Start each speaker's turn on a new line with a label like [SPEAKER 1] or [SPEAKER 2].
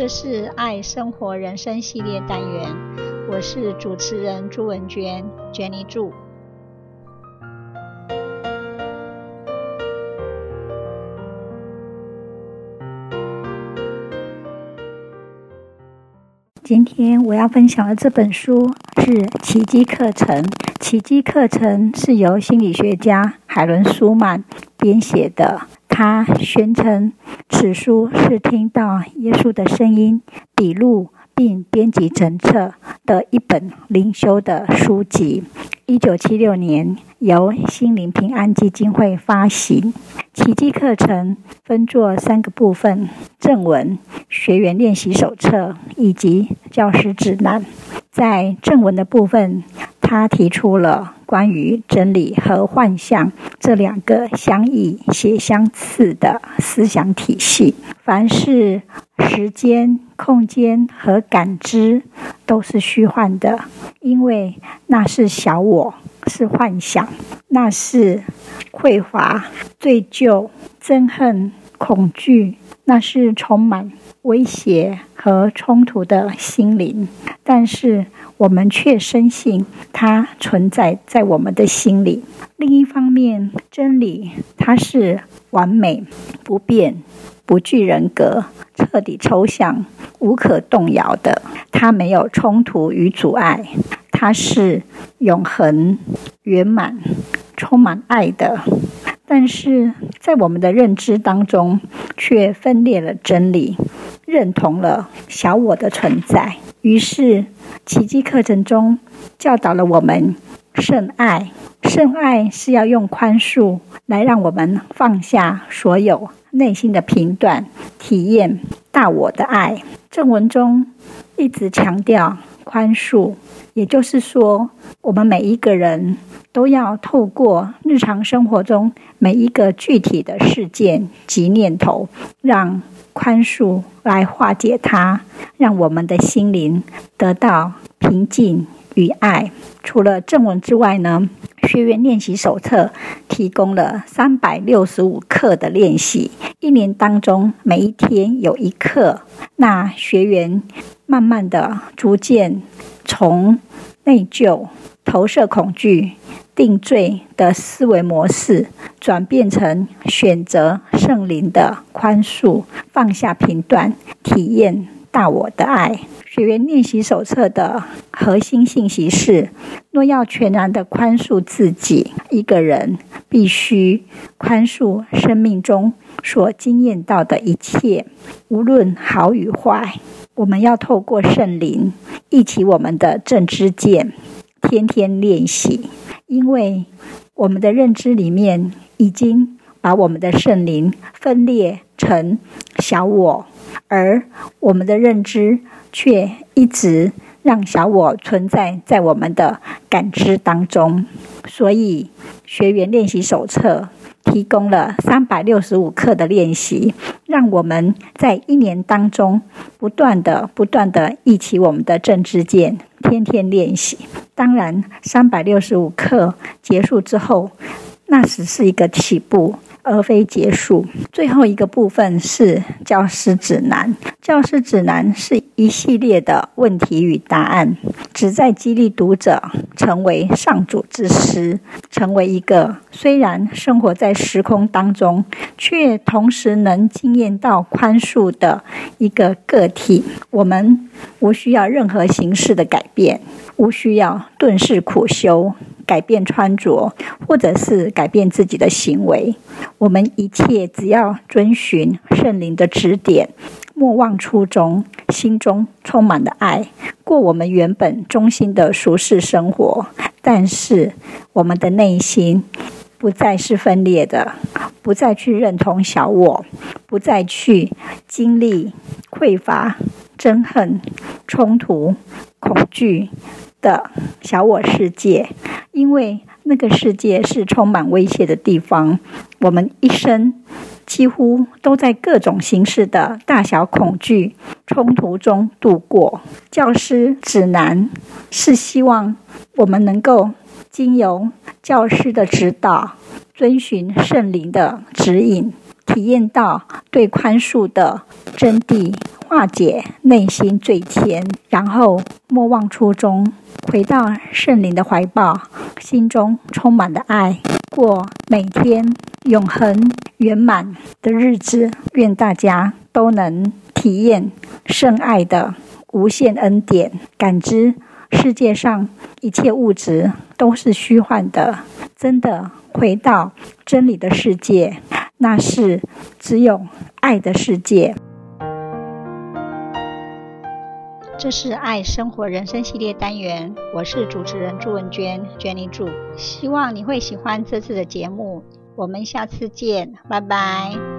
[SPEAKER 1] 这是爱生活人生系列单元，我是主持人朱文娟，Jenny 朱。今天我要分享的这本书是《奇迹课程》。《奇迹课程》是由心理学家海伦·舒曼编写的。他宣称，此书是听到耶稣的声音笔录并编辑成册的一本灵修的书籍。一九七六年由心灵平安基金会发行。奇迹课程分作三个部分：正文、学员练习手册以及教师指南。在正文的部分，他提出了关于真理和幻象这两个相异且相似的思想体系。凡是时间、空间和感知都是虚幻的，因为那是小我，是幻想，那是匮乏、罪疚、憎恨、恐惧，那是充满威胁和冲突的心灵。但是，我们却深信它存在在我们的心里。另一方面，真理它是完美、不变、不具人格、彻底抽象、无可动摇的。它没有冲突与阻碍，它是永恒、圆满、充满爱的。但是在我们的认知当中，却分裂了真理，认同了小我的存在。于是，奇迹课程中教导了我们圣爱。圣爱是要用宽恕来让我们放下所有内心的评断，体验大我的爱。正文中一直强调宽恕，也就是说，我们每一个人都要透过日常生活中每一个具体的事件及念头，让宽恕来化解它，让我们的心灵得到平静与爱。除了正文之外呢，学员练习手册提供了三百六十五课的练习，一年当中每一天有一课。那学员慢慢的、逐渐从内疚、投射恐惧、定罪的思维模式，转变成选择圣灵的宽恕，放下评断，体验大我的爱。学员练习手册的核心信息是：若要全然的宽恕自己，一个人必须宽恕生命中所经验到的一切，无论好与坏。我们要透过圣灵忆起我们的正知见，天天练习。因为我们的认知里面已经把我们的圣灵分裂成小我，而我们的认知却一直让小我存在在我们的感知当中。所以，学员练习手册提供了三百六十五课的练习，让我们在一年当中不断的、不断的忆起我们的正知见。天天练习，当然，三百六十五课结束之后，那只是一个起步，而非结束。最后一个部分是教师指南。教师指南是一系列的问题与答案，旨在激励读者成为上主之师，成为一个虽然生活在时空当中，却同时能经验到宽恕的一个个体。我们无需要任何形式的改变，无需要顿世苦修，改变穿着，或者是改变自己的行为。我们一切只要遵循圣灵的指点。莫忘初衷，心中充满了爱，过我们原本中心的俗世生活。但是，我们的内心不再是分裂的，不再去认同小我，不再去经历匮乏、憎恨、冲突、恐惧的小我世界，因为那个世界是充满威胁的地方。我们一生。几乎都在各种形式的大小恐惧冲突中度过。教师指南是希望我们能够经由教师的指导，遵循圣灵的指引，体验到对宽恕的真谛、化解内心罪愆，然后莫忘初衷，回到圣灵的怀抱，心中充满了爱，过每天永恒圆满的日子。愿大家都能体验圣爱的无限恩典，感知世界上一切物质都是虚幻的，真的回到真理的世界，那是只有爱的世界。这是爱生活人生系列单元，我是主持人朱文娟 j e n n，希望你会喜欢这次的节目，我们下次见，拜拜。